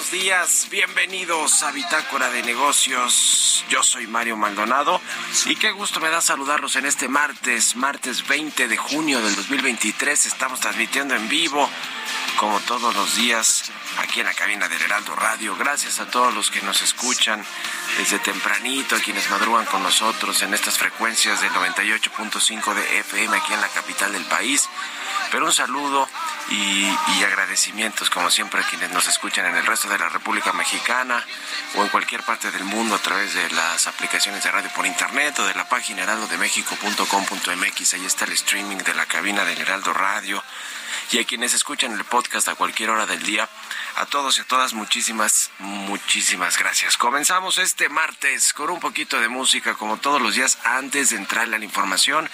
Días, bienvenidos a Bitácora de Negocios. Yo soy Mario Maldonado y qué gusto me da saludarlos en este martes, martes 20 de junio del 2023. Estamos transmitiendo en vivo, como todos los días, aquí en la cabina del Heraldo Radio. Gracias a todos los que nos escuchan desde tempranito, a quienes madrugan con nosotros en estas frecuencias del 98.5 de FM aquí en la capital del país. Pero un saludo y, agradecimientos, como siempre, a quienes nos escuchan en el resto de la República Mexicana o en cualquier parte del mundo a través de las aplicaciones de radio por internet o de la página heraldodemexico.com.mx. Ahí está el streaming de la cabina del Heraldo Radio. y a quienes escuchan el podcast a cualquier hora del día. A todos y a todas, muchísimas, muchísimas gracias. Comenzamos este martes con un poquito de música, como todos los días, antes de entrar a la información.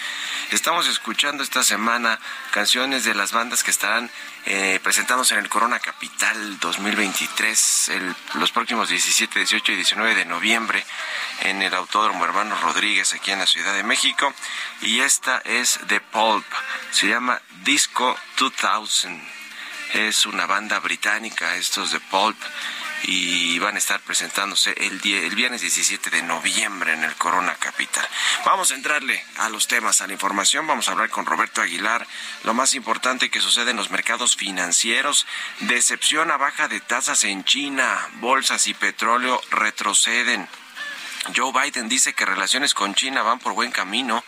Estamos escuchando esta semana canciones de las bandas que estarán eh, presentándose en el Corona Capital 2023 los próximos 17, 18 y 19 de noviembre en el Autódromo Hermano Rodríguez aquí en la Ciudad de México. Y esta es The Pulp, se llama Disco 2000 es una banda británica, estos de Pulp, y van a estar presentándose el, el viernes 17 de noviembre en el Corona Capital. Vamos a entrarle a los temas, a la información. Vamos a hablar con Roberto Aguilar. Lo más importante que sucede en los mercados financieros. Decepción a baja de tasas en China. Bolsas y petróleo retroceden. Joe Biden dice que relaciones con China van por buen camino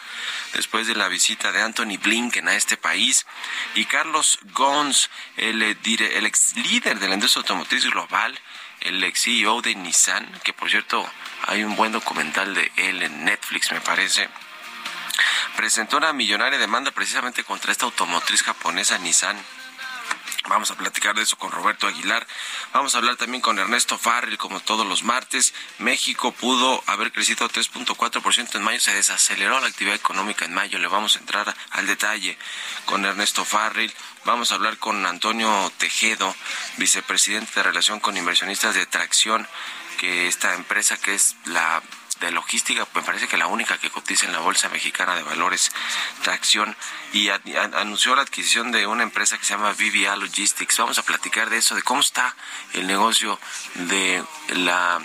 después de la visita de Anthony Blinken a este país. Y Carlos Gons, el, eh, el ex líder de la industria automotriz global, el ex CEO de Nissan, que por cierto hay un buen documental de él en Netflix, me parece. Presentó una millonaria demanda precisamente contra esta automotriz japonesa Nissan Vamos a platicar de eso con Roberto Aguilar. Vamos a hablar también con Ernesto Farrell, como todos los martes. México pudo haber crecido 3.4% en mayo. Se desaceleró la actividad económica en mayo. Le vamos a entrar al detalle con Ernesto Farrell. Vamos a hablar con Antonio Tejedo, vicepresidente de Relación con Inversionistas de Tracción, que esta empresa que es la de logística, me parece que la única que cotiza en la Bolsa Mexicana de Valores Tracción y anunció la adquisición de una empresa que se llama VBA Logistics. Vamos a platicar de eso, de cómo está el negocio de la,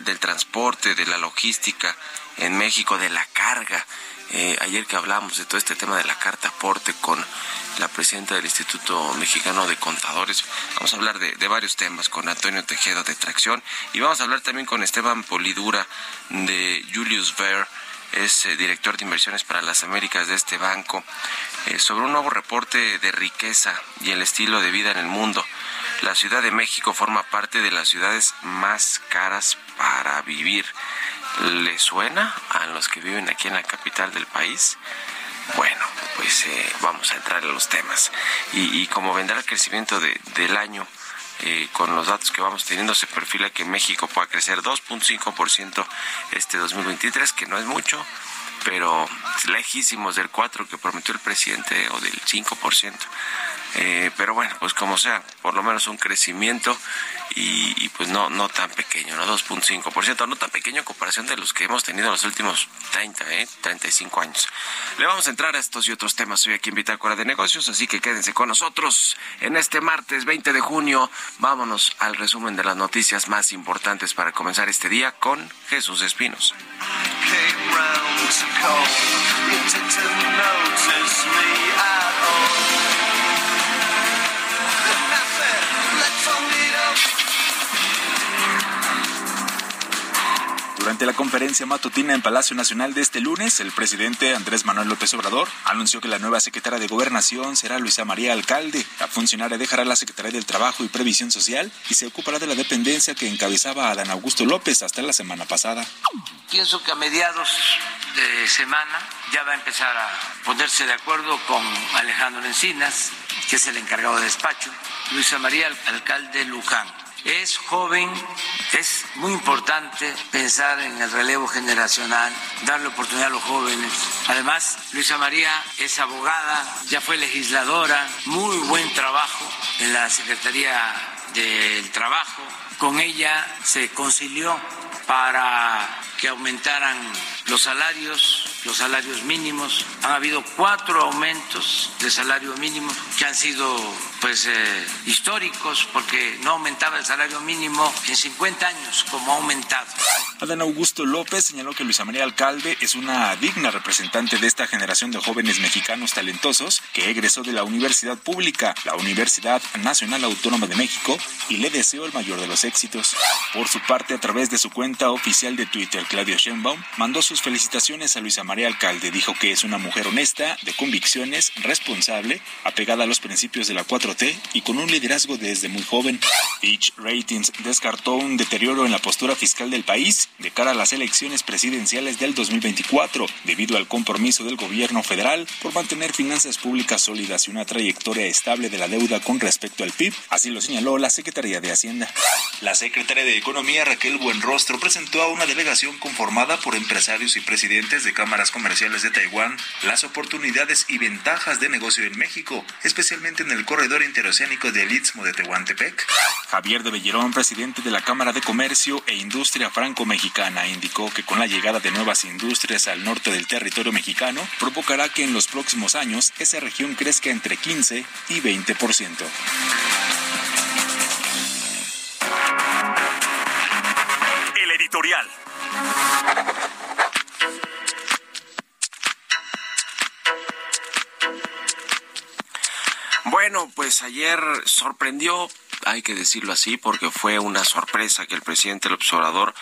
del transporte, de la logística en México, de la carga. Eh, ayer que hablamos de todo este tema de la carta aporte con la presidenta del Instituto Mexicano de Contadores. Vamos a hablar de, varios temas con Antonio Tejeda de Tracción y vamos a hablar también con Esteban Polidura de Julius Ver es eh, director de inversiones para las Américas de este banco, eh, sobre un nuevo reporte de riqueza y el estilo de vida en el mundo. La Ciudad de México forma parte de las ciudades más caras para vivir. ¿Le suena a los que viven aquí en la capital del país? Bueno, pues eh, vamos a entrar en los temas. Y, como vendrá el crecimiento del año, eh, con los datos que vamos teniendo, se perfila que México pueda crecer 2.5% este 2023, que no es mucho, pero lejísimos del 4 que prometió el presidente o del 5%. Eh, pero bueno, pues como sea, por lo menos un crecimiento y, pues no, no tan pequeño, ¿no? 2.5%, no tan pequeño en comparación de los que hemos tenido en los últimos 30, ¿eh? 35 años. Le vamos a entrar a estos y otros temas hoy aquí en Bitácora de Negocios, así que quédense con nosotros en este martes 20 de junio. Vámonos al resumen de las noticias más importantes para comenzar este día con Jesús Espinos. Durante la conferencia matutina en Palacio Nacional de este lunes, el presidente Andrés Manuel López Obrador anunció que la nueva secretaria de Gobernación será Luisa María Alcalde. La funcionaria dejará la Secretaría del Trabajo y Previsión Social y se ocupará de la dependencia que encabezaba Adán Augusto López hasta la semana pasada. Pienso que a mediados de semana ya va a empezar a ponerse de acuerdo con Alejandro Encinas, que es el encargado de despacho, Luisa María Alcalde Luján es joven, es muy importante pensar en el relevo generacional, darle oportunidad a los jóvenes. Además, Luisa María es abogada, ya fue legisladora, muy buen trabajo en la Secretaría del Trabajo. Con ella se concilió para que aumentaran los salarios, los salarios mínimos. Han habido cuatro aumentos de salario mínimo que han sido pues eh, históricos porque no aumentaba el salario mínimo en 50 años como ha aumentado. Adán Augusto López señaló que Luisa María Alcalde es una digna representante de esta generación de jóvenes mexicanos talentosos que egresó de la universidad pública, la Universidad Nacional Autónoma de México, y le deseo el mayor de los éxitos. Por su parte, a través de su cuenta oficial de Twitter, Claudio Sheinbaum mandó sus felicitaciones a Luisa María María Alcalde dijo que es una mujer honesta, de convicciones, responsable, apegada a los principios de la 4T y con un liderazgo desde muy joven. Fitch Ratings descartó un deterioro en la postura fiscal del país de cara a las elecciones presidenciales del 2024, debido al compromiso del gobierno federal por mantener finanzas públicas sólidas y una trayectoria estable de la deuda con respecto al PIB. Así lo señaló la Secretaría de Hacienda. La secretaria de Economía, Raquel Buenrostro, presentó a una delegación conformada por empresarios y presidentes de cámaras comerciales de Taiwán las oportunidades y ventajas de negocio en México, especialmente en el corredor interoceánico del Istmo de Tehuantepec. Javier de Bellerón, presidente de la Cámara de Comercio e Industria Franco-Mexicana, indicó que con la llegada de nuevas industrias al norte del territorio mexicano, provocará que en los próximos años esa región crezca entre 15 y 20%. El editorial. Bueno, pues ayer sorprendió, hay que decirlo así, porque fue una sorpresa que el presidente del observador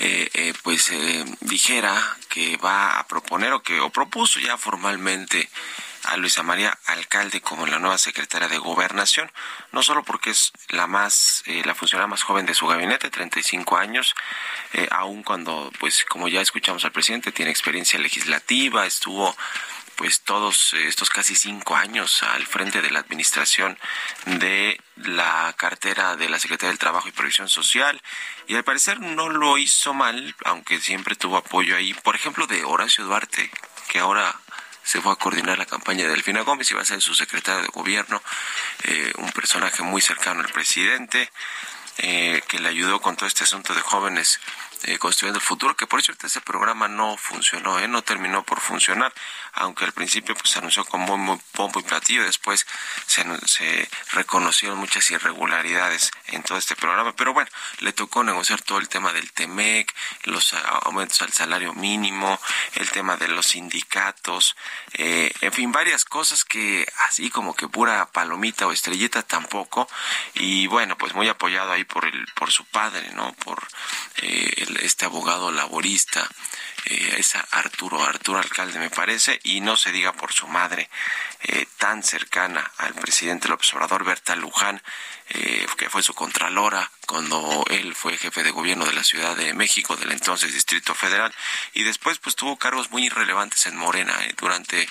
eh, eh, pues eh, dijera que va a proponer o que o propuso ya formalmente a Luisa María Alcalde como la nueva secretaria de Gobernación, no solo porque es la más eh, la funcionaria más joven de su gabinete, 35 años, eh, aun cuando pues como ya escuchamos al presidente tiene experiencia legislativa, estuvo pues todos estos casi cinco años al frente de la administración de la cartera de la Secretaría del Trabajo y Previsión Social. Y al parecer no lo hizo mal, aunque siempre tuvo apoyo ahí, por ejemplo, de Horacio Duarte, que ahora se fue a coordinar la campaña de Delfina Gómez y va a ser su secretario de gobierno, eh, un personaje muy cercano al presidente, eh, que le ayudó con todo este asunto de jóvenes eh, construyendo el futuro, que por cierto ese programa no funcionó, ¿eh? no terminó por funcionar, aunque al principio pues se anunció con muy pompo y platillo, después se, reconocieron muchas irregularidades en todo este programa, pero bueno, le tocó negociar todo el tema del TEMEC, los aumentos al salario mínimo, el tema de los sindicatos, eh, en fin, varias cosas que así como que pura palomita o estrellita tampoco, y bueno, pues muy apoyado ahí por el, por su padre, ¿no? Por eh, el este abogado laborista, eh, es Arturo, Arturo Alcalde me parece, y no se diga por su madre eh, tan cercana al presidente López Obrador, Berta Luján, eh, que fue su contralora cuando él fue jefe de gobierno de la Ciudad de México, del entonces Distrito Federal, y después pues tuvo cargos muy irrelevantes en Morena eh, durante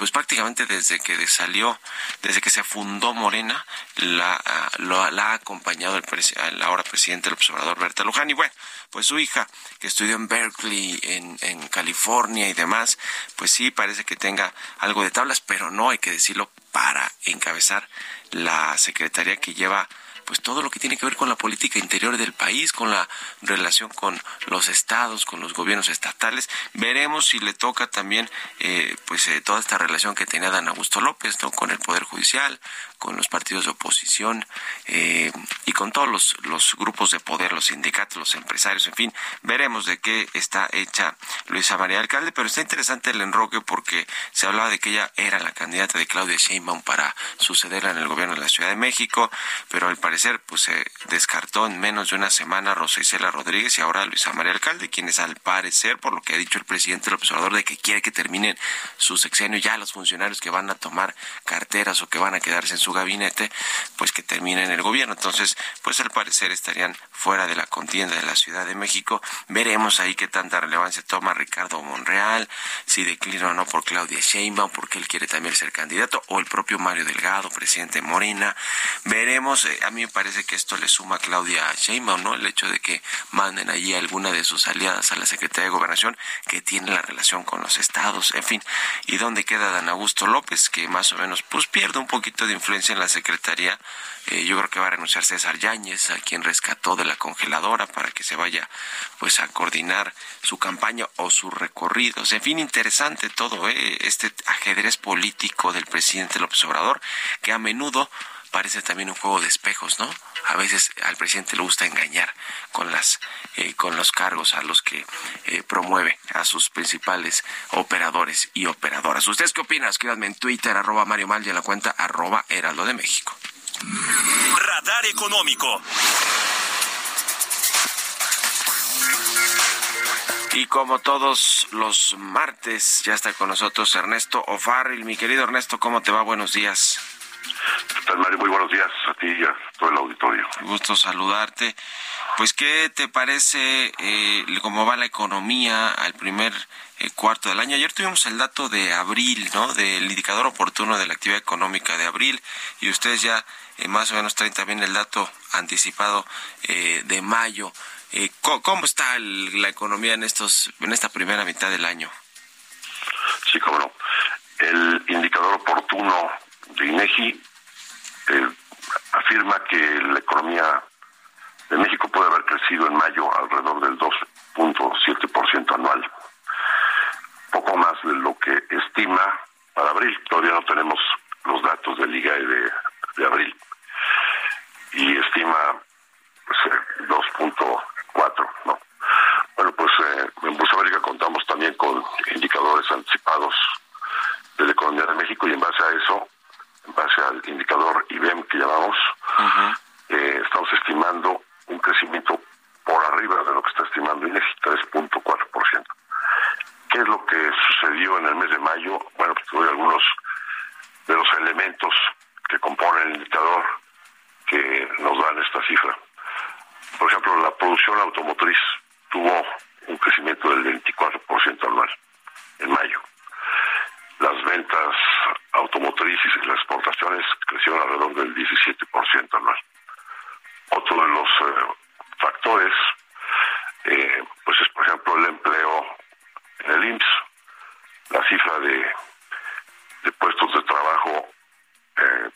pues prácticamente desde que salió, desde que se fundó Morena, la, la ha acompañado el, el ahora presidente del observador Berta Luján. Y bueno, pues su hija, que estudió en Berkeley, en, en California y demás, pues sí parece que tenga algo de tablas, pero no hay que decirlo para encabezar la secretaría que lleva pues todo lo que tiene que ver con la política interior del país, con la relación con los estados, con los gobiernos estatales. Veremos si le toca también eh, pues eh, toda esta relación que tenía Dan Augusto López, ¿no? con el Poder Judicial, con los partidos de oposición eh, y con todos los, los grupos de poder, los sindicatos, los empresarios, en fin, veremos de qué está hecha Luisa María Alcalde, pero está interesante el enroque porque se hablaba de que ella era la candidata de Claudia Sheinbaum para sucederla en el gobierno de la Ciudad de México, pero al parecer pues se descartó en menos de una semana Rosa Isela Rodríguez y ahora Luisa María Alcalde, quienes al parecer, por lo que ha dicho el presidente del observador, de que quiere que terminen su sexenio ya los funcionarios que van a tomar carteras o que van a quedarse en su gabinete, pues que terminen el gobierno. Entonces, pues al parecer estarían fuera de la contienda de la Ciudad de México. Veremos ahí qué tanta relevancia toma Ricardo Monreal, si declina o no por Claudia Sheinbaum, porque él quiere también ser candidato, o el propio Mario Delgado, presidente Morena. Veremos, eh, a mí me parece que esto le suma a Claudia Sheinbaum, ¿no? El hecho de que manden allí alguna de sus aliadas a la Secretaría de Gobernación que tiene la relación con los estados, en fin. ¿Y dónde queda Dan Augusto López, que más o menos pues pierde un poquito de influencia en la Secretaría? Eh, yo creo que va a renunciar César Yáñez, a quien rescató de la congeladora para que se vaya pues a coordinar su campaña o sus recorridos. En fin, interesante todo ¿eh? este ajedrez político del presidente López Obrador, que a menudo parece también un juego de espejos, ¿no? A veces al presidente le gusta engañar con las eh, con los cargos a los que eh, promueve a sus principales operadores y operadoras. ¿Ustedes qué opinan? Escríbanme en Twitter, arroba Mario Mal y en la cuenta arroba Heraldo de México. Radar Económico. Y como todos los martes, ya está con nosotros Ernesto O'Farrill. Mi querido Ernesto, ¿cómo te va? Buenos días. ¿Qué tal, Mario? Muy buenos días a ti y a todo el auditorio. Gusto saludarte. Pues, ¿qué te parece eh, cómo va la economía al primer eh, cuarto del año? Ayer tuvimos el dato de abril, ¿no? Del indicador oportuno de la actividad económica de abril y ustedes ya eh, más o menos traen también el dato anticipado de mayo. Eh, ¿cómo, está la economía en estos en esta primera mitad del año? Sí, cómo no. El indicador oportuno de INEGI eh, afirma que la economía de México puede haber crecido en mayo alrededor del 2.7% anual, poco más de lo que estima para abril. Todavía no tenemos los datos del IGAE de, de abril y estima pues, 2.7% cuatro, ¿no? Bueno, pues eh, en Bolsa América contamos también con indicadores anticipados de la economía de México y en base a eso, en base al indicador IBEM que llamamos, eh, estamos estimando un crecimiento por arriba de lo que está estimando INEGI, 3.4%. ¿Qué es lo que sucedió en el mes de mayo? Bueno, pues doy algunos de los elementos que componen el indicador que nos dan esta cifra. Por ejemplo, la producción automotriz tuvo un crecimiento del 24% anual en mayo. Las ventas automotrices y las exportaciones crecieron alrededor del 17% anual. Otro de los eh, factores, eh, pues es por ejemplo el empleo en el IMSS. La cifra de, de puestos de trabajo eh,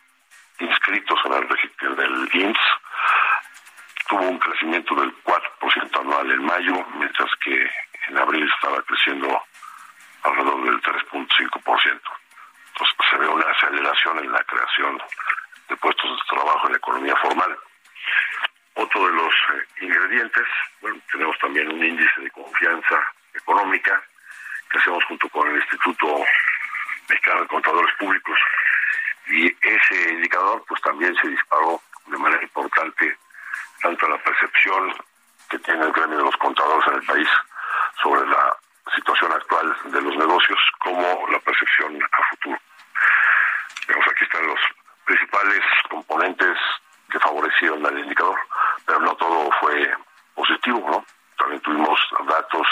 inscritos en el registro del IMSS tuvo un crecimiento del 4% anual en mayo, mientras que en abril estaba creciendo alrededor del 3.5%. Entonces se ve una aceleración en la creación de puestos de trabajo en la economía formal. Otro de los eh, ingredientes, bueno, tenemos también un índice de confianza económica que hacemos junto con el Instituto Mexicano de Contadores Públicos y ese indicador pues también se disparó de manera importante tanto la percepción que tiene el gremio de los contadores en el país sobre la situación actual de los negocios como la percepción a futuro. Vemos aquí están los principales componentes que favorecieron al indicador, pero no todo fue positivo, ¿no? También tuvimos datos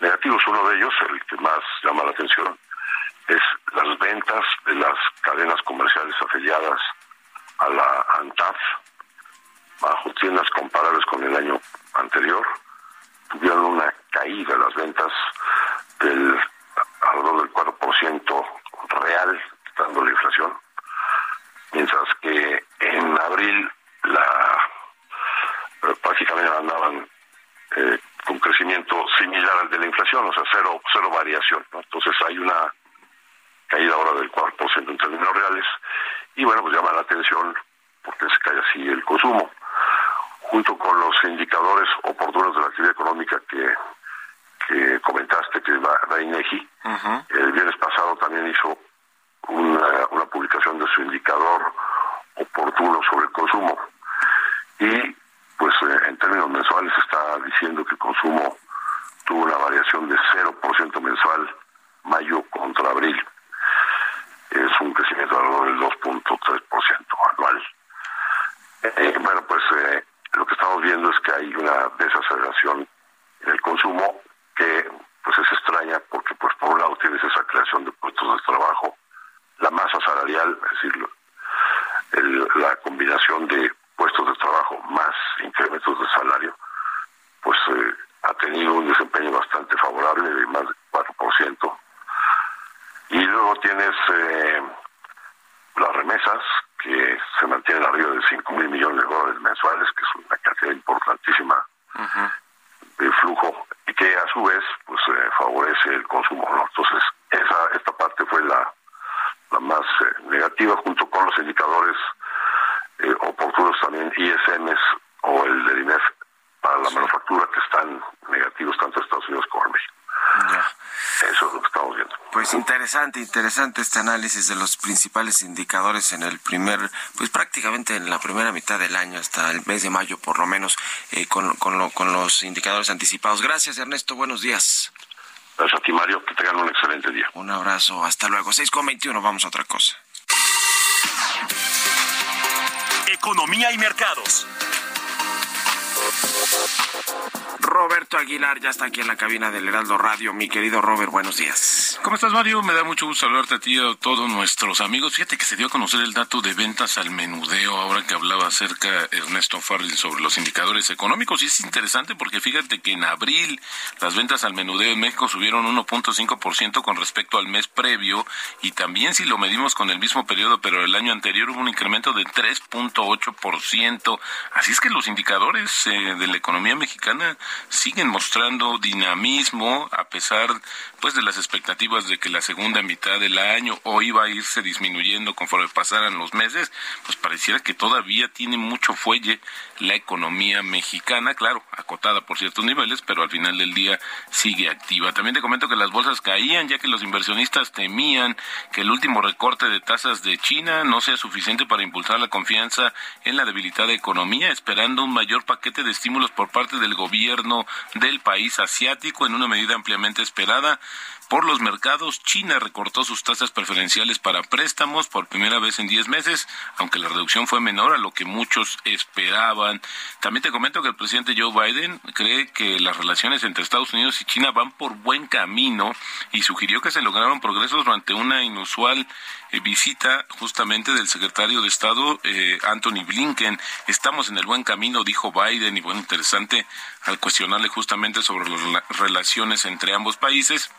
negativos. Uno de ellos, el que más llama la atención, es las ventas de las cadenas comerciales afiliadas a la ANTAF, bajo tiendas comparables con el año anterior, tuvieron una caída las ventas del alrededor del 4% real, quitando la inflación, mientras que en abril la básicamente andaban eh, con crecimiento similar al de la inflación, o sea, cero, cero variación. Entonces hay una caída ahora del 4% en términos reales y bueno, pues llama la atención porque se cae así el consumo junto con los indicadores oportunos de la actividad económica que, que comentaste, que va la INEGI, el viernes pasado también hizo una, una publicación de su indicador oportuno sobre el consumo. Y pues eh, en términos mensuales está diciendo que el consumo tuvo una variación de 0% mensual mayo contra abril. Es un crecimiento alrededor del 2.3% anual. Eh, bueno, pues eh, lo que estamos viendo es que hay una desaceleración en el consumo que pues es extraña porque pues por un lado tienes esa creación de puestos de trabajo, la masa salarial, es decir, la combinación de puestos de trabajo más incrementos de salario, pues eh, ha tenido un desempeño bastante favorable de más del 4%. Y luego tienes eh, las remesas, que se mantienen arriba de 5 mil millones de dólares mensuales, que es una cantidad importantísima de flujo y que a su vez pues eh, favorece el consumo. Entonces, esa esta parte fue la, la más eh, negativa junto con los indicadores eh, oportunos también ISMs o el del INEF para la manufactura que están negativos tanto en Estados Unidos como en México. Eso es lo que estamos viendo. Pues interesante, interesante este análisis de los principales indicadores en el primer, pues prácticamente en la primera mitad del año, hasta el mes de mayo por lo menos, eh, con, con, con los indicadores anticipados. Gracias Ernesto, buenos días. Gracias a ti Mario, que tengan un excelente día. Un abrazo, hasta luego. 6.21, vamos a otra cosa. Economía y mercados. Roberto Aguilar ya está aquí en la cabina del Heraldo Radio. Mi querido Robert, buenos días. ¿Cómo estás, Mario? Me da mucho gusto saludarte a ti y a todos nuestros amigos. Fíjate que se dio a conocer el dato de ventas al menudeo ahora que hablaba acerca Ernesto Farrell sobre los indicadores económicos. Y es interesante porque fíjate que en abril las ventas al menudeo en México subieron 1.5% con respecto al mes previo y también si lo medimos con el mismo periodo, pero el año anterior hubo un incremento de 3.8%. Así es que los indicadores eh, de la economía mexicana siguen mostrando dinamismo a pesar pues de las expectativas de que la segunda mitad del año o iba a irse disminuyendo conforme pasaran los meses, pues pareciera que todavía tiene mucho fuelle la economía mexicana, claro, acotada por ciertos niveles, pero al final del día sigue activa. También te comento que las bolsas caían ya que los inversionistas temían que el último recorte de tasas de China no sea suficiente para impulsar la confianza en la debilitada economía, esperando un mayor paquete de estímulos por parte del gobierno del país asiático en una medida ampliamente esperada por los mercados. China recortó sus tasas preferenciales para préstamos por primera vez en 10 meses, aunque la reducción fue menor a lo que muchos esperaban. También te comento que el presidente Joe Biden cree que las relaciones entre Estados Unidos y China van por buen camino y sugirió que se lograron progresos durante una inusual eh, visita justamente del secretario de Estado eh, Anthony Blinken. Estamos en el buen camino, dijo Biden, y bueno, interesante al cuestionarle justamente sobre las relaciones entre ambos países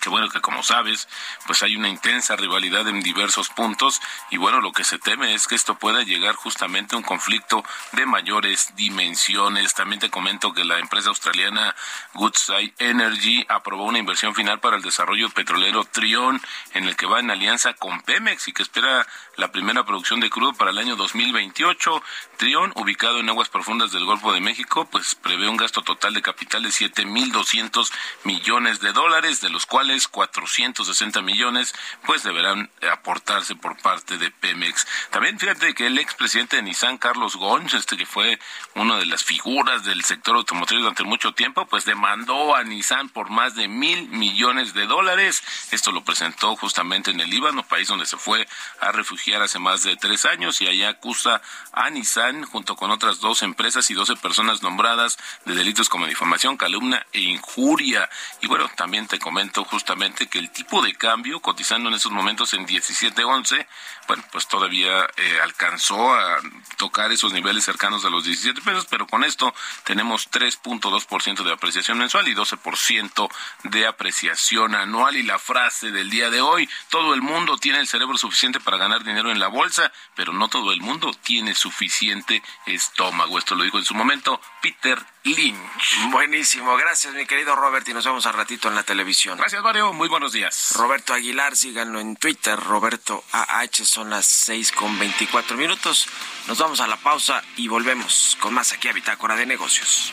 que bueno que como sabes pues hay una intensa rivalidad en diversos puntos y bueno lo que se teme es que esto pueda llegar justamente a un conflicto de mayores dimensiones. También te comento que la empresa australiana Woodside Energy aprobó una inversión final para el desarrollo petrolero Trion en el que va en alianza con Pemex y que espera la primera producción de crudo para el año 2028 Trion ubicado en aguas profundas del Golfo de México pues prevé un gasto total de capital de 7.200 millones de dólares de los cuales 460 millones pues deberán aportarse por parte de Pemex. También fíjate que el expresidente de Nissan, Carlos Gonz, este que fue una de las figuras del sector automotriz durante mucho tiempo, pues demandó a Nissan por más de mil millones de dólares. Esto lo presentó justamente en el Líbano, país donde se fue a refugiar hace más de tres años y allá acusa a Nissan junto con otras dos empresas y doce personas nombradas de delitos como difamación, calumnia e injuria. Y bueno, también te comento justamente que el tipo de cambio, cotizando en esos momentos en 17.11, bueno, pues todavía eh, alcanzó a tocar esos niveles cercanos a los 17 pesos, pero con esto tenemos 3.2% de apreciación mensual y 12% de apreciación anual. Y la frase del día de hoy, todo el mundo tiene el cerebro suficiente para ganar dinero en la bolsa, pero no todo el mundo tiene suficiente estómago. Esto lo dijo en su momento Peter Lynch. Buenísimo, gracias mi querido Robert y nos vemos al ratito en la televisión. Gracias Mario, muy buenos días. Roberto Aguilar, síganlo en Twitter, Roberto AH, son las seis con veinticuatro minutos. Nos vamos a la pausa y volvemos con más aquí a Bitácora de Negocios.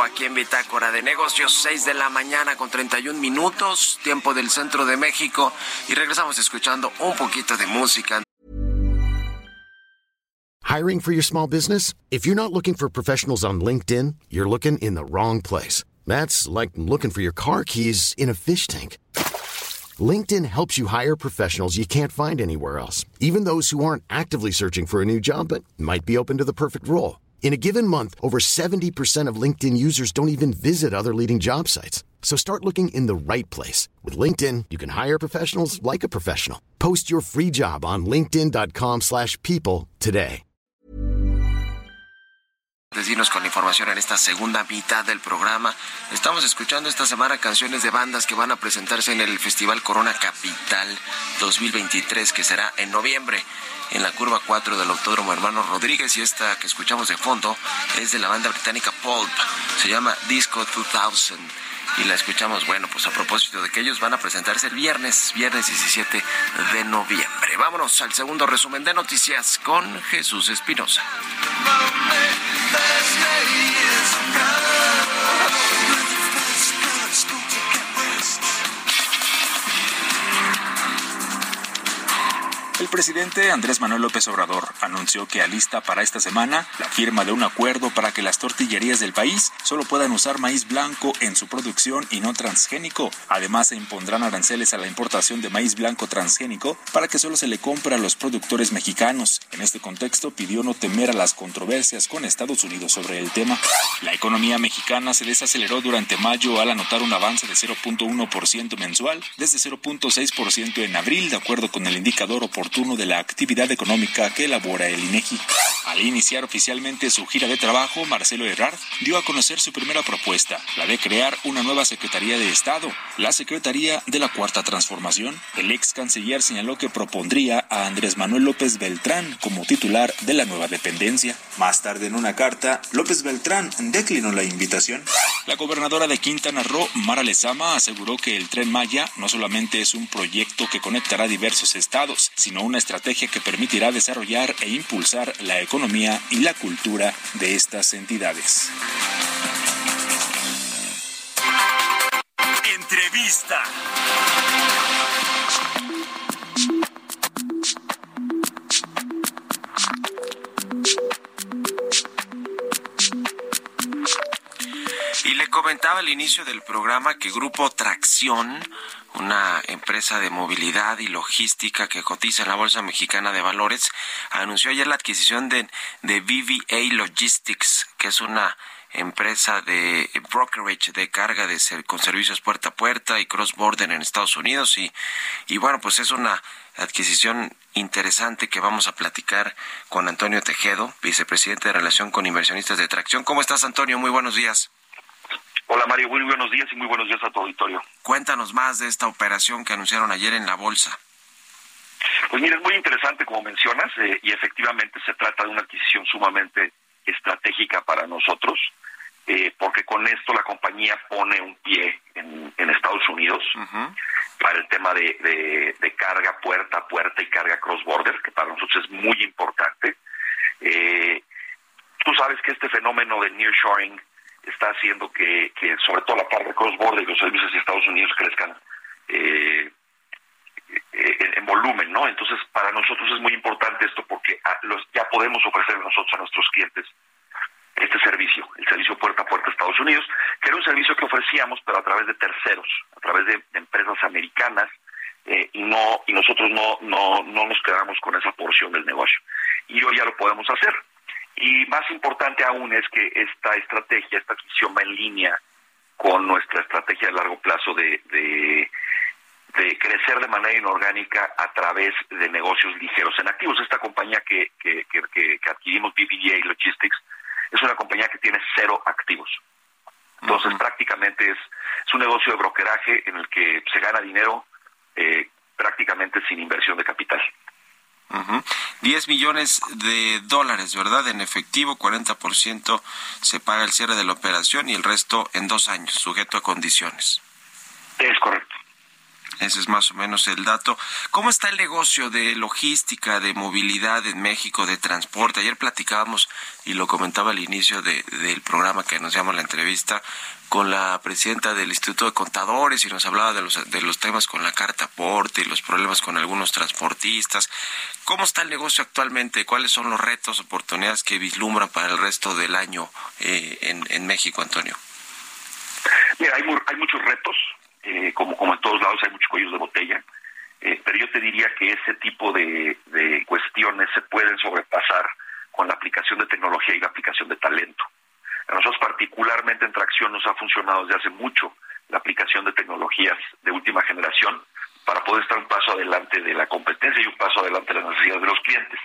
Aquí en Bitácora de Negocios, 6 de la mañana con 31 minutos, tiempo del centro de México, y regresamos escuchando un poquito de música. Hiring for your small business? If you're not looking for professionals on LinkedIn, you're looking in the wrong place. That's like looking for your car keys in a fish tank. LinkedIn helps you hire professionals you can't find anywhere else, even those who aren't actively searching for a new job but might be open to the perfect role. In a given month, over 70% of LinkedIn users don't even visit other leading job sites. So start looking in the right place. With LinkedIn, you can hire professionals like a professional. Post your free job on linkedin.com slash people today. Decinos con información en esta segunda mitad del programa. Estamos escuchando esta semana canciones de bandas que van a presentarse en el Festival Corona Capital 2023, que será en noviembre en la curva 4 del Autódromo Hermano Rodríguez y esta que escuchamos de fondo es de la banda británica Pulp, se llama Disco 2000 y la escuchamos, bueno, pues a propósito de que ellos van a presentarse el viernes, viernes 17 de noviembre. Vámonos al segundo resumen de noticias con Jesús Espinosa. El presidente Andrés Manuel López Obrador anunció que alista para esta semana la firma de un acuerdo para que las tortillerías del país solo puedan usar maíz blanco en su producción y no transgénico. Además, se impondrán aranceles a la importación de maíz blanco transgénico para que solo se le compre a los productores mexicanos. En este contexto, pidió no temer a las controversias con Estados Unidos sobre el tema. La economía mexicana se desaceleró durante mayo al anotar un avance de 0.1% mensual desde 0.6% en abril, de acuerdo con el indicador oportuno de la actividad económica que elabora el INEGI. Al iniciar oficialmente su gira de trabajo, Marcelo Ebrard dio a conocer su primera propuesta, la de crear una nueva Secretaría de Estado, la Secretaría de la Cuarta Transformación. El ex canciller señaló que propondría a Andrés Manuel López Beltrán como titular de la nueva dependencia. Más tarde en una carta, López Beltrán declinó la invitación. La gobernadora de Quintana Roo, Mara Lezama, aseguró que el tren Maya no solamente es un proyecto que conectará diversos estados, sino una estrategia que permitirá desarrollar e impulsar la economía y la cultura de estas entidades. Entrevista. Comentaba al inicio del programa que Grupo Tracción, una empresa de movilidad y logística que cotiza en la Bolsa Mexicana de Valores, anunció ayer la adquisición de, de VVA Logistics, que es una empresa de brokerage de carga de con servicios puerta a puerta y cross border en Estados Unidos y, y bueno pues es una adquisición interesante que vamos a platicar con Antonio Tejedo, vicepresidente de Relación con Inversionistas de Tracción. ¿Cómo estás Antonio? Muy buenos días. Hola Mario, muy buenos días y muy buenos días a tu auditorio. Cuéntanos más de esta operación que anunciaron ayer en la bolsa. Pues mira, es muy interesante como mencionas eh, y efectivamente se trata de una adquisición sumamente estratégica para nosotros, eh, porque con esto la compañía pone un pie en, en Estados Unidos para el tema de, de, de, carga puerta a puerta y carga cross border, que para nosotros es muy importante. Eh, tú sabes que este fenómeno de nearshoring está haciendo que, que sobre todo la parte de cross border y los servicios de Estados Unidos crezcan eh, en volumen, ¿no? Entonces, para nosotros es muy importante esto porque los, ya podemos ofrecer nosotros a nuestros clientes este servicio, el servicio puerta a puerta a Estados Unidos, que era un servicio que ofrecíamos, pero a través de terceros, a través de, de empresas americanas, eh, y no y nosotros no, no, no nos quedamos con esa porción del negocio. Y hoy ya lo podemos hacer. Y más importante aún es que esta estrategia, esta adquisición va en línea con nuestra estrategia de largo plazo de, de de crecer de manera inorgánica a través de negocios ligeros en activos. Esta compañía que, que, que, que adquirimos, BBDA Logistics, es una compañía que tiene cero activos. Entonces, uh -huh. prácticamente es, es un negocio de brokeraje en el que se gana dinero eh, prácticamente sin inversión de capital. Uh -huh. 10 millones de dólares, ¿verdad? En efectivo, 40% se paga el cierre de la operación y el resto en dos años, sujeto a condiciones. Es correcto. Ese es más o menos el dato. ¿Cómo está el negocio de logística, de movilidad en México, de transporte? Ayer platicábamos, y lo comentaba al inicio del programa que nos llama la entrevista, con la presidenta del Instituto de Contadores y nos hablaba de los, de los temas con la carta aporte y los problemas con algunos transportistas. ¿Cómo está el negocio actualmente? ¿Cuáles son los retos, oportunidades que vislumbran para el resto del año eh, en, en México, Antonio? Mira, hay, muchos retos, eh, como, como en todos lados hay muchos cuellos de botella, eh, pero yo te diría que ese tipo de, cuestiones se pueden sobrepasar con la aplicación de tecnología y la aplicación de talento. A nosotros particularmente en Tracción nos ha funcionado desde hace mucho la aplicación de tecnologías de última generación para poder estar un paso adelante de la competencia y un paso adelante de las necesidades de los clientes.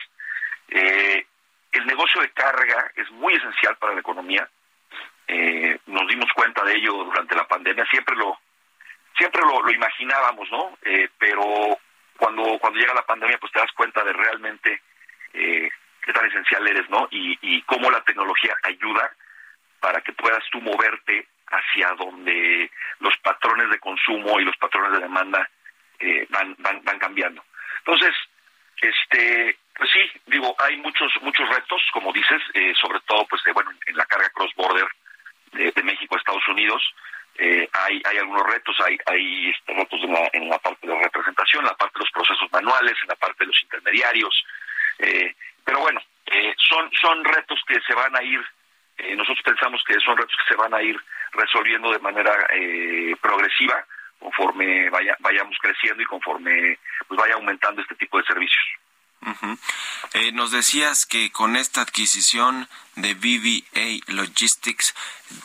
Eh, el negocio de carga es muy esencial para la economía. nos dimos cuenta de ello durante la pandemia. Siempre lo siempre lo, imaginábamos, ¿no? Eh, pero cuando, cuando llega la pandemia, pues te das cuenta de realmente eh, qué tan esencial eres, ¿no? Y cómo la tecnología ayuda para que puedas tú moverte hacia donde los patrones de consumo y los patrones de demanda eh, van, van, van cambiando. Entonces, este, pues sí, digo, hay muchos muchos retos, como dices, eh, sobre todo, pues, bueno, en la carga cross border de, de México a Estados Unidos, eh, hay, hay algunos retos, hay, hay este, retos en la, en la parte de representación, en la parte de los procesos manuales, en la parte de los intermediarios, eh, pero bueno, eh, son, son retos que se van a ir, nosotros pensamos que son retos que se van a ir resolviendo de manera progresiva conforme vaya, vayamos creciendo y conforme pues vaya aumentando este tipo de servicios. Eh, nos decías que con esta adquisición de BBA Logistics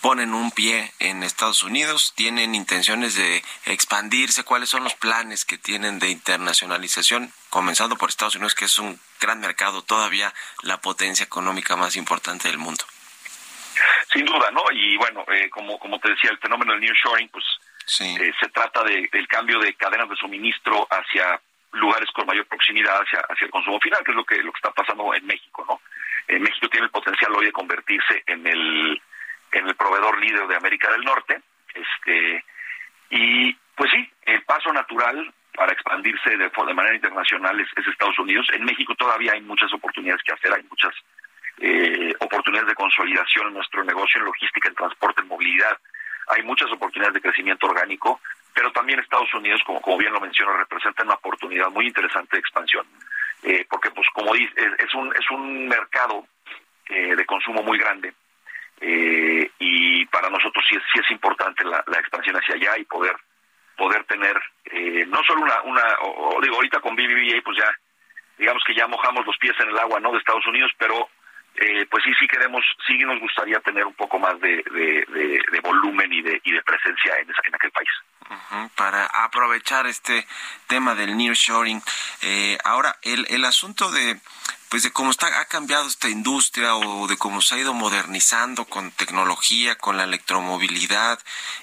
ponen un pie en Estados Unidos, tienen intenciones de expandirse, cuáles son los planes que tienen de internacionalización, comenzando por Estados Unidos, que es un gran mercado, todavía la potencia económica más importante del mundo. Sin duda, ¿no? Y bueno, eh, como, como te decía, el fenómeno del nearshoring, pues eh, se trata de, del cambio de cadenas de suministro hacia lugares con mayor proximidad hacia, hacia el consumo final, que es lo que, lo que está pasando en México, ¿no? En México tiene el potencial hoy de convertirse en el, en el proveedor líder de América del Norte, este, y pues sí, el paso natural para expandirse de, de manera internacional es, Estados Unidos. En México todavía hay muchas oportunidades que hacer, hay muchas eh, oportunidades de consolidación en nuestro negocio, en logística, en transporte, en movilidad. Hay muchas oportunidades de crecimiento orgánico pero también Estados Unidos, como, bien lo menciono, representa una oportunidad muy interesante de expansión, eh, porque pues como dice, es, un, es un mercado eh, de consumo muy grande eh, y para nosotros sí es, sí es importante la, expansión hacia allá y poder poder tener no solo una, una o, digo, ahorita con BBVA pues ya digamos que ya mojamos los pies en el agua no de Estados Unidos, pero pues sí, sí queremos, sí nos gustaría tener un poco más de, de, volumen y de, y de presencia en, en aquel país para aprovechar este tema del nearshoring. Eh, ahora, el, el asunto de pues de cómo está ha cambiado esta industria o de cómo se ha ido modernizando con tecnología, con la electromovilidad,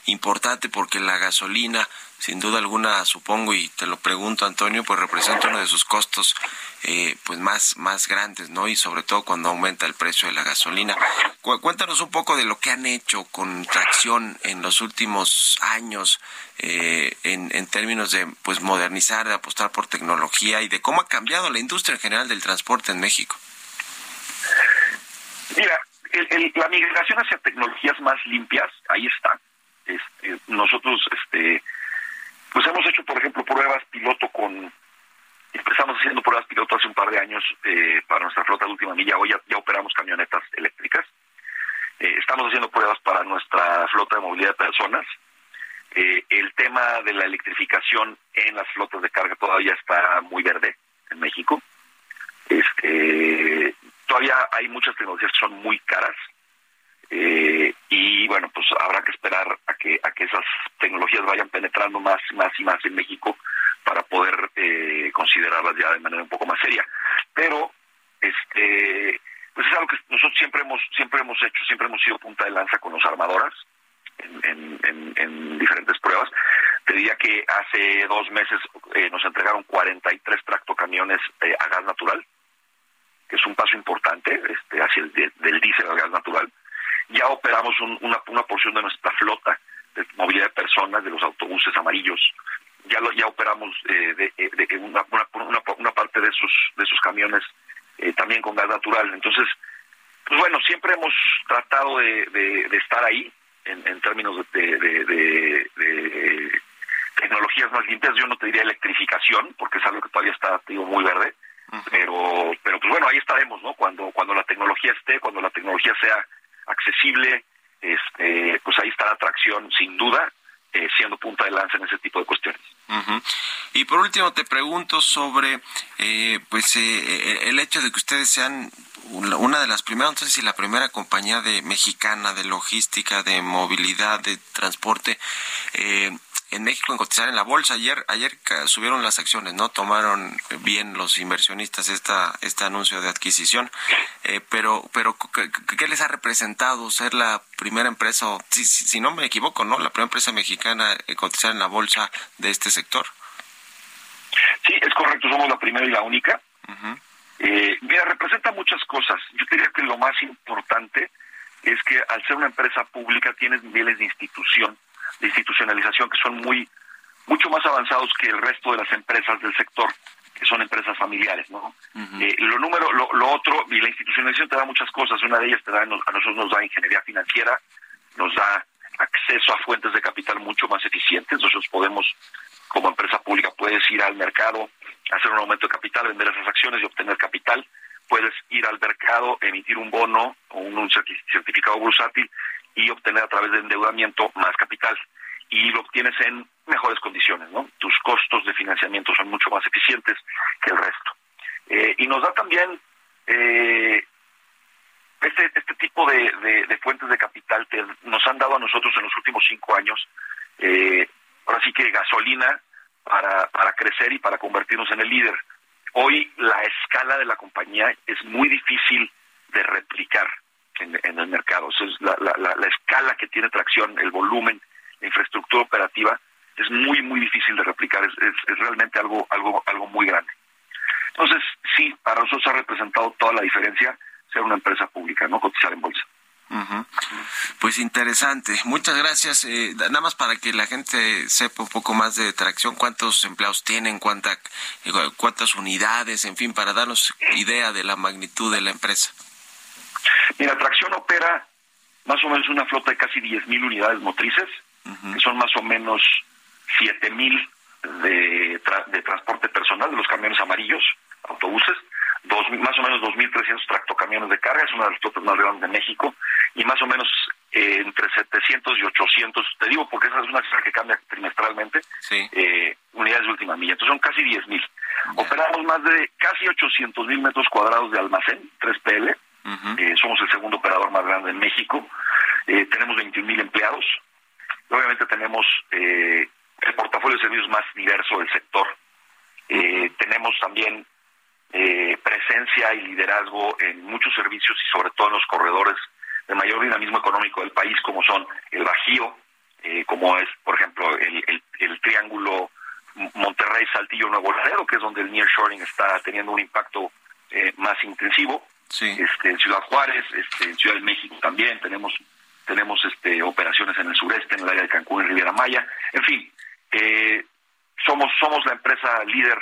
importante porque la gasolina sin duda alguna supongo y te lo pregunto Antonio pues representa uno de sus costos eh, pues más más grandes no y sobre todo cuando aumenta el precio de la gasolina. Cuéntanos un poco de lo que han hecho con tracción en los últimos años eh, en, en términos de pues modernizar de apostar por tecnología y de cómo ha cambiado la industria en general del transporte en México. Mira la migración hacia tecnologías más limpias ahí está. Este, nosotros este pues hemos hecho, por ejemplo, pruebas piloto con... Empezamos haciendo pruebas piloto hace un par de años eh, para nuestra flota de última milla. Hoy ya, operamos camionetas eléctricas. Eh, estamos haciendo pruebas para nuestra flota de movilidad de personas. Eh, el tema de la electrificación en las flotas de carga todavía está muy verde en México. Este, todavía hay muchas tecnologías que son muy caras. Eh, y bueno, pues habrá que esperar a que a que esas tecnologías vayan penetrando más más y más en México para poder eh, considerarlas ya de manera un poco más seria. Pero este pues es algo que nosotros siempre hemos siempre hemos hecho, siempre hemos sido punta de lanza con los armadoras en, en, diferentes pruebas. Te diría que hace dos meses eh, nos entregaron 43 tractocamiones eh, a gas natural, que es un paso importante este, hacia el del diésel al gas natural ya operamos una, una porción de nuestra flota de movilidad de personas, de los autobuses amarillos, ya lo, ya operamos de, de una, una, una, parte de esos de esos camiones también con gas natural. Entonces, pues bueno, siempre hemos tratado de, de, estar ahí en, en términos de, de, tecnologías más limpias. Yo no te diría electrificación, porque es algo que todavía está digo, muy verde, pero pero pues bueno, ahí estaremos, ¿no? Cuando cuando la tecnología esté, cuando la tecnología sea accesible, este, pues ahí está la atracción sin duda, eh, siendo punta de lanza en ese tipo de cuestiones. Y por último te pregunto sobre eh, pues eh, el hecho de que ustedes sean una de las primeras, sé si la primera compañía de mexicana de logística, de movilidad, de transporte eh, en México en cotizar en la bolsa. Ayer ayer subieron las acciones, ¿no? Tomaron bien los inversionistas esta este anuncio de adquisición. Eh, pero pero ¿qué, les ha representado ser la primera empresa, si, si, no me equivoco, ¿no? La primera empresa mexicana en cotizar en la bolsa de este sector. Sí, es correcto, somos la primera y la única. Eh, mira, representa muchas cosas. Yo diría que lo más importante es que al ser una empresa pública tienes niveles de institución, de institucionalización que son muy mucho más avanzados que el resto de las empresas del sector, que son empresas familiares, ¿no? eh, lo número, lo, lo, otro, y la institucionalización te da muchas cosas. Una de ellas te da, a nosotros nos da ingeniería financiera, nos da acceso a fuentes de capital mucho más eficientes. Nosotros podemos, como empresa pública, puedes ir al mercado, hacer un aumento de capital, vender esas acciones y obtener capital. Puedes ir al mercado, emitir un bono o un certificado bursátil y obtener a través de endeudamiento más capital. Y lo obtienes en mejores condiciones, ¿no? Tus costos de financiamiento son mucho más eficientes que el resto. Eh, y nos da también eh, este, este tipo de, fuentes de capital que nos han dado a nosotros en los últimos cinco años, eh, ahora sí que gasolina para, para crecer y para convertirnos en el líder. Hoy la escala de la compañía es muy difícil de replicar en, el mercado. la, la, la, escala que tiene tracción, el volumen, la infraestructura operativa, es muy, muy difícil de replicar. Es, es, realmente algo, algo, algo muy grande. Entonces, sí, para nosotros ha representado toda la diferencia ser una empresa pública, no cotizar en bolsa. Pues interesante. Muchas gracias. Eh, nada más para que la gente sepa un poco más de Tracción, cuántos empleados tienen, cuánta, eh, cuántas unidades, en fin, para darnos idea de la magnitud de la empresa. Mira, Tracción opera más o menos una flota de casi 10.000 unidades motrices, que son más o menos 7.000 de, de transporte personal de los camiones amarillos, autobuses, dos, más o menos 2.300 tractocamiones de carga, es una de las flotas más grandes de México, y más o menos eh, entre 700 y 800, te digo porque esa es una cifra que cambia trimestralmente, eh, unidades de última milla, entonces son casi 10.000. Operamos más de casi 800.000 metros cuadrados de almacén, 3PL, eh, somos el segundo operador más grande en México, tenemos 21.000 empleados, obviamente tenemos el portafolio de servicios más diverso del sector, tenemos también eh, presencia y liderazgo en muchos servicios y sobre todo en los corredores de mayor dinamismo económico del país, como son el Bajío, eh, como es, por ejemplo, el, el, triángulo Monterrey, Saltillo, Nuevo Laredo, que es donde el nearshoring está teniendo un impacto eh, más intensivo. Este, en Ciudad Juárez, este, en Ciudad de México también tenemos tenemos este, operaciones en el sureste, en el área de Cancún y Riviera Maya. En fin, eh, somos somos la empresa líder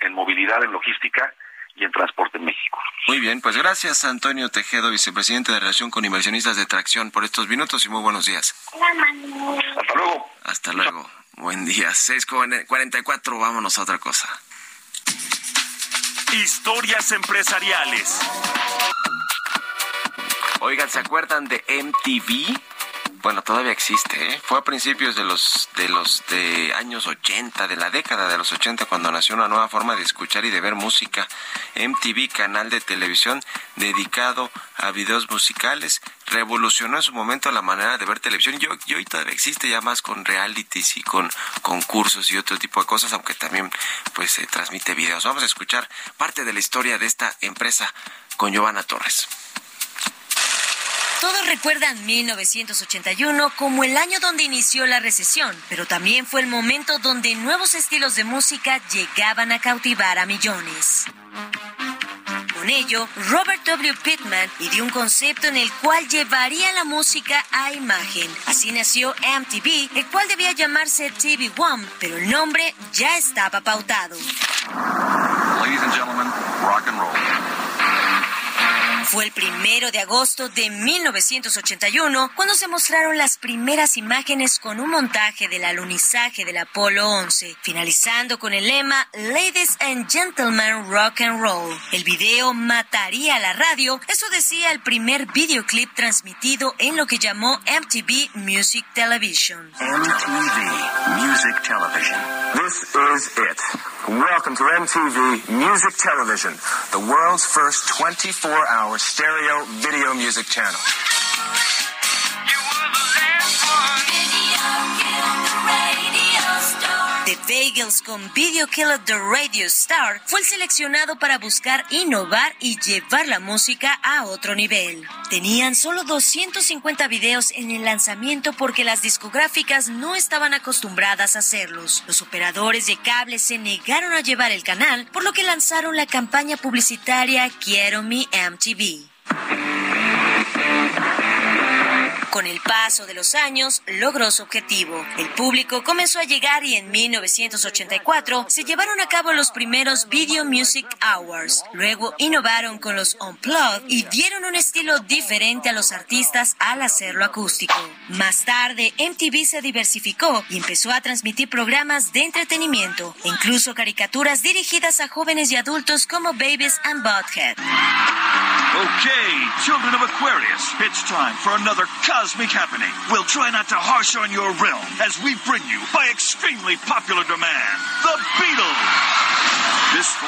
en, movilidad, en logística y en transporte en México. Muy bien, pues gracias Antonio Tejedo, vicepresidente de Relación con Inversionistas de Tracción, por estos minutos y muy buenos días. Hasta luego. Hasta luego. Buen día. 6.44, vámonos a otra cosa. Historias empresariales. Oigan, ¿se acuerdan de MTV? Bueno, todavía existe, ¿eh? fue a principios de los de los de años 80, de la década de los 80 cuando nació una nueva forma de escuchar y de ver música. MTV, canal de televisión dedicado a videos musicales, revolucionó en su momento la manera de ver televisión. Yo, yo hoy todavía existe ya más con realities y con concursos y otro tipo de cosas, aunque también pues se transmite videos. Vamos a escuchar parte de la historia de esta empresa con Giovanna Torres. Todos recuerdan 1981 como el año donde inició la recesión, pero también fue el momento donde nuevos estilos de música llegaban a cautivar a millones. Con ello, Robert W. Pittman ideó un concepto en el cual llevaría la música a imagen. Así nació MTV, el cual debía llamarse TV One, pero el nombre ya estaba pautado. Ladies and gentlemen, rock and roll. Fue el primero de agosto de 1981 cuando se mostraron las primeras imágenes con un montaje del alunizaje del Apolo 11, finalizando con el lema Ladies and Gentlemen Rock and Roll. El video mataría a la radio, eso decía el primer videoclip transmitido en lo que llamó MTV Music Television. MTV Music Television. This is it. Welcome to MTV Music Television, the world's first 24-hour stereo video music channel. The Bagels con Video Killer The Radio Star fue el seleccionado para buscar innovar y llevar la música a otro nivel. Tenían solo 250 videos en el lanzamiento porque las discográficas no estaban acostumbradas a hacerlos. Los operadores de cable se negaron a llevar el canal, por lo que lanzaron la campaña publicitaria Quiero mi MTV. Con el paso de los años, logró su objetivo. El público comenzó a llegar y en 1984 se llevaron a cabo los primeros Video Music Awards. Luego innovaron con los Unplugged y dieron un estilo diferente a los artistas al hacerlo acústico. Más tarde, MTV se diversificó y empezó a transmitir programas de entretenimiento, incluso caricaturas dirigidas a jóvenes y adultos como Babies and Butthead. Okay, children of Aquarius, it's time for another cosmic happening. Try not to harsh on your realm as we bring you, by extremely popular demand, the Beatles.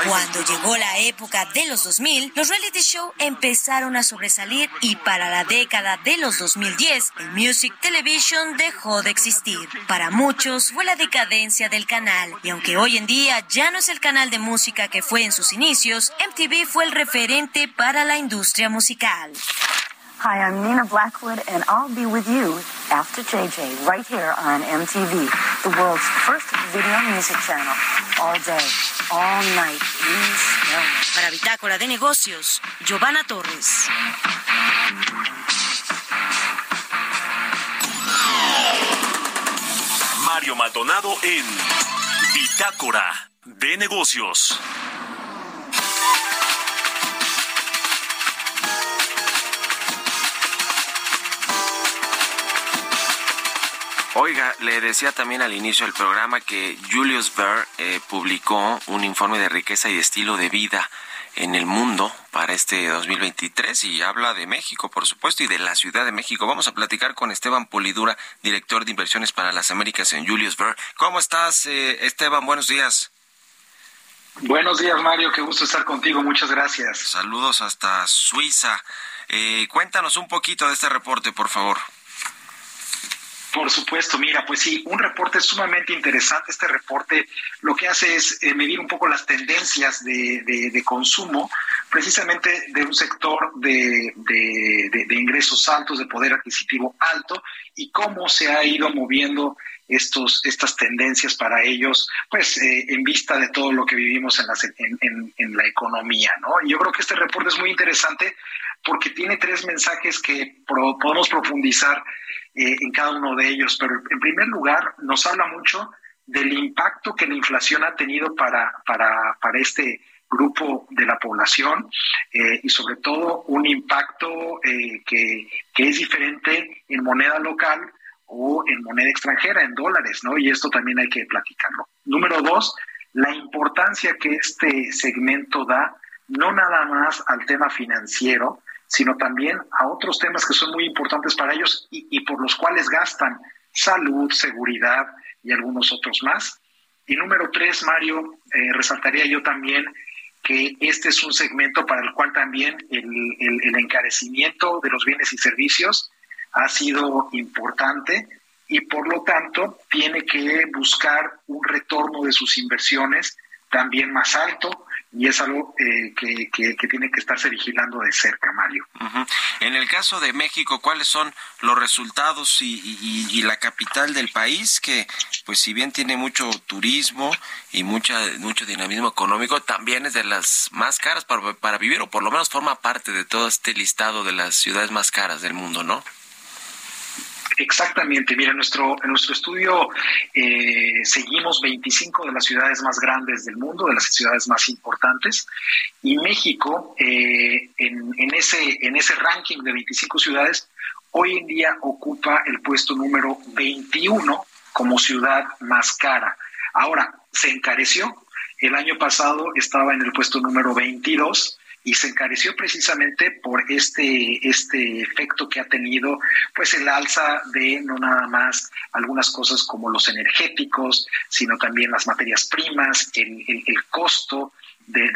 Cuando llegó la época de los 2000, los reality show empezaron a sobresalir y para la década de los 2010, el Music Television dejó de existir. Para muchos fue la decadencia del canal y aunque hoy en día ya no es el canal de música que fue en sus inicios, MTV fue el referente para la industria musical. Hi, I'm Nina Blackwood, and I'll be with you after JJ right here on MTV, the world's first video music channel. All day, all night. Para Bitácora de Negocios, Giovanna Torres. Mario Maldonado en Bitácora de Negocios. Oiga, le decía también al inicio del programa que Julius Baer eh, publicó un informe de riqueza y estilo de vida en el mundo para este 2023 y habla de México, por supuesto, y de la Ciudad de México. Vamos a platicar con Esteban Polidura, director de inversiones para las Américas en Julius Baer. ¿Cómo estás, eh, Esteban? Buenos días. Buenos días, Mario. Qué gusto estar contigo. Muchas gracias. Saludos hasta Suiza. Eh, cuéntanos un poquito de este reporte, por favor. Por supuesto, mira, pues sí, un reporte sumamente interesante. Este reporte lo que hace es eh, medir un poco las tendencias de, de, consumo, precisamente de un sector de, de, ingresos altos, de poder adquisitivo alto, y cómo se ha ido moviendo estos, estas tendencias para ellos, pues eh, en vista de todo lo que vivimos en, las, en, en, en la economía, ¿no? Yo creo que este reporte es muy interesante porque tiene tres mensajes que pro, podemos profundizar eh, en cada uno de ellos. Pero en primer lugar, nos habla mucho del impacto que la inflación ha tenido para, para, para este grupo de la población eh, y sobre todo un impacto eh, que, que es diferente en moneda local o en moneda extranjera, en dólares, ¿no? Y esto también hay que platicarlo. Número dos, la importancia que este segmento da no nada más al tema financiero, sino también a otros temas que son muy importantes para ellos y, por los cuales gastan salud, seguridad y algunos otros más. Y número tres, Mario, eh, resaltaría yo también que este es un segmento para el cual también el, encarecimiento de los bienes y servicios ha sido importante y por lo tanto tiene que buscar un retorno de sus inversiones también más alto y es algo eh, que, que, tiene que estarse vigilando de cerca, Mario. En el caso de México, ¿cuáles son los resultados y, y, la capital del país que, pues si bien tiene mucho turismo y mucha, mucho dinamismo económico, también es de las más caras para, para vivir o por lo menos forma parte de todo este listado de las ciudades más caras del mundo, ¿no? Exactamente, mira, nuestro, en nuestro estudio eh, seguimos 25 de las ciudades más grandes del mundo, de las ciudades más importantes, y México, eh, en, en, ese, en ese ranking de 25 ciudades, hoy en día ocupa el puesto número 21 como ciudad más cara. Ahora, se encareció. El año pasado estaba en el puesto número 22 y se encareció precisamente por este, este efecto que ha tenido pues el alza de no nada más algunas cosas como los energéticos, sino también las materias primas, el, el, costo de,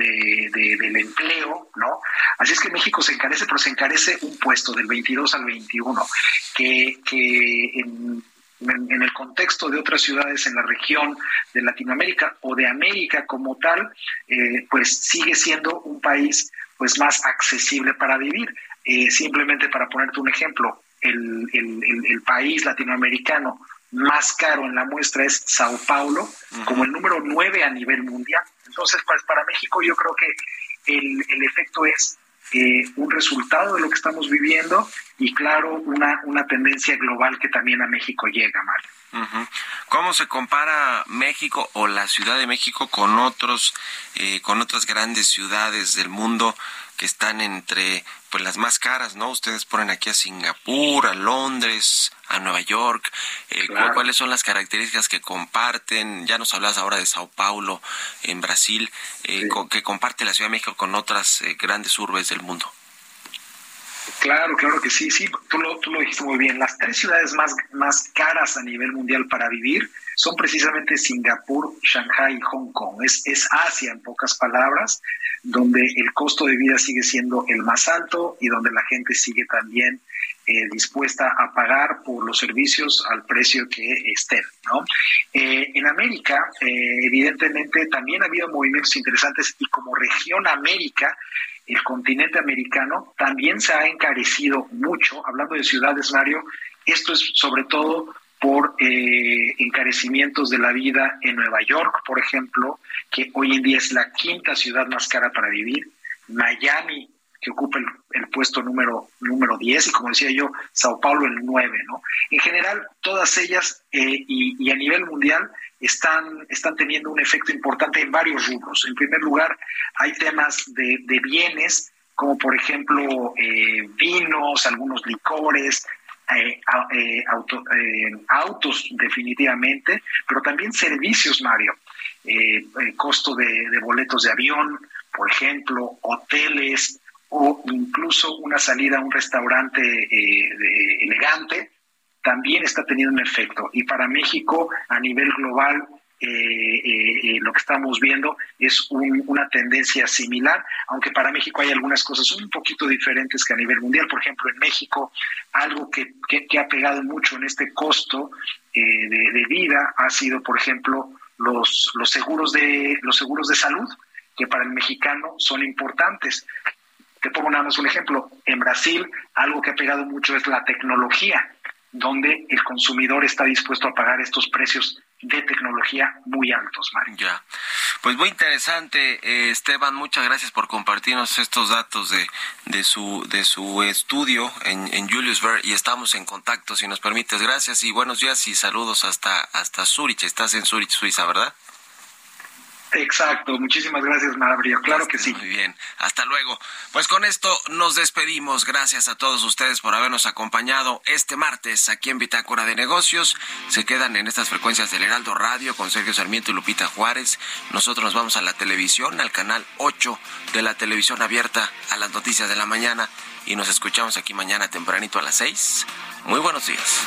del empleo, ¿no? Así es que México se encarece, pero se encarece un puesto del 22 al 21, que, que en, en, el contexto de otras ciudades en la región de Latinoamérica o de América como tal, eh, pues sigue siendo un país pues más accesible para vivir. Eh, simplemente para ponerte un ejemplo, el, el, país latinoamericano más caro en la muestra es Sao Paulo, como el número 9 a nivel mundial. Entonces, pues para México yo creo que el, el efecto es eh, un resultado de lo que estamos viviendo y claro, una, una tendencia global que también a México llega, Mario. ¿Cómo se compara México o la Ciudad de México con otros, eh, con otras grandes ciudades del mundo que están entre pues las más caras, ¿no? Ustedes ponen aquí a Singapur, a Londres, a Nueva York. Eh, ¿Cuáles son las características que comparten? Ya nos hablas ahora de Sao Paulo, en Brasil, eh, que comparte la Ciudad de México con otras eh, grandes urbes del mundo. Claro, claro que sí, sí, tú lo, tú lo dijiste muy bien. Las tres ciudades más, más caras a nivel mundial para vivir son precisamente Singapur, Shanghai y Hong Kong. Es, es Asia, en pocas palabras, donde el costo de vida sigue siendo el más alto y donde la gente sigue también eh, dispuesta a pagar por los servicios al precio que estén. ¿no? Eh, en América, eh, evidentemente, también ha habido movimientos interesantes y como región América, el continente americano también se ha encarecido mucho. Hablando de ciudades, Mario, esto es sobre todo por eh, encarecimientos de la vida en Nueva York, por ejemplo, que hoy en día es la quinta ciudad más cara para vivir, Miami, que ocupa el, puesto número, número 10, y como decía yo, Sao Paulo el 9, ¿no? En general, todas ellas eh, y, a nivel mundial están, están teniendo un efecto importante en varios rubros. En primer lugar, hay temas de, bienes, como por ejemplo eh, vinos, algunos licores, eh, eh, eh, autos definitivamente, pero también servicios, Mario. el costo de, boletos de avión, por ejemplo, hoteles o incluso una salida a un restaurante elegante, también está teniendo un efecto. Y para México, a nivel global, eh, eh, eh, lo que estamos viendo es una tendencia similar, aunque para México hay algunas cosas un poquito diferentes que a nivel mundial. Por ejemplo, en México, algo que, ha pegado mucho en este costo de, vida ha sido, por ejemplo, los, los, seguros de, los seguros de salud, que para el mexicano son importantes. Te pongo nada más un ejemplo. En Brasil, algo que ha pegado mucho es la tecnología, donde el consumidor está dispuesto a pagar estos precios de tecnología muy altos, Mario. Ya. Pues muy interesante, eh, Esteban, muchas gracias por compartirnos estos datos de, de su de su estudio en, en Julius Ver y estamos en contacto, si nos permites. Gracias y buenos días y saludos hasta hasta Zurich. Estás en Zurich, Suiza, ¿verdad? Exacto, muchísimas gracias, Mario. Claro que sí. Muy bien, hasta luego. Pues con esto nos despedimos. Gracias a todos ustedes por habernos acompañado este martes aquí en Bitácora de Negocios. Se quedan en estas frecuencias del Heraldo Radio con Sergio Sarmiento y Lupita Juárez. Nosotros nos vamos a la televisión, al canal 8 de la televisión abierta a las noticias de la mañana y nos escuchamos aquí mañana tempranito a las 6. Muy buenos días.